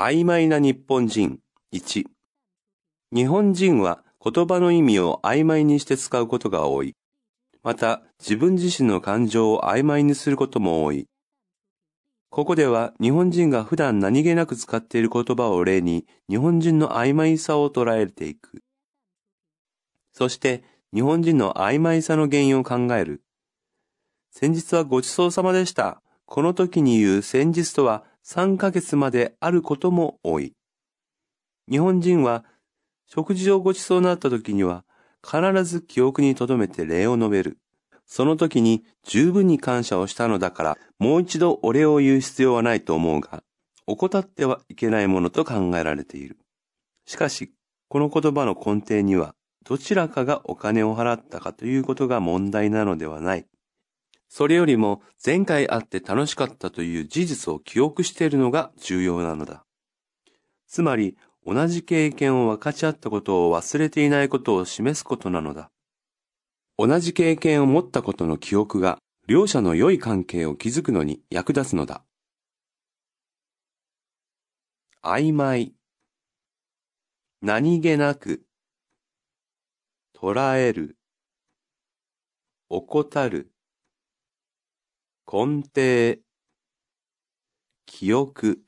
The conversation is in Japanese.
曖昧な日本人1日本人は言葉の意味を曖昧にして使うことが多い。また、自分自身の感情を曖昧にすることも多い。ここでは日本人が普段何気なく使っている言葉を例に日本人の曖昧さを捉えていく。そして日本人の曖昧さの原因を考える。先日はごちそうさまでした。この時に言う先日とは3ヶ月まであることも多い。日本人は食事をごちそうになった時には必ず記憶に留めて礼を述べる。その時に十分に感謝をしたのだから、もう一度お礼を言う必要はないと思うが、怠ってはいけないものと考えられている。しかし、この言葉の根底には、どちらかがお金を払ったかということが問題なのではない。それよりも前回会って楽しかったという事実を記憶しているのが重要なのだ。つまり、同じ経験を分かち合ったことを忘れていないことを示すことなのだ。同じ経験を持ったことの記憶が両者の良い関係を築くのに役立つのだ。曖昧。何気なく。捉える。怠る。根底。記憶。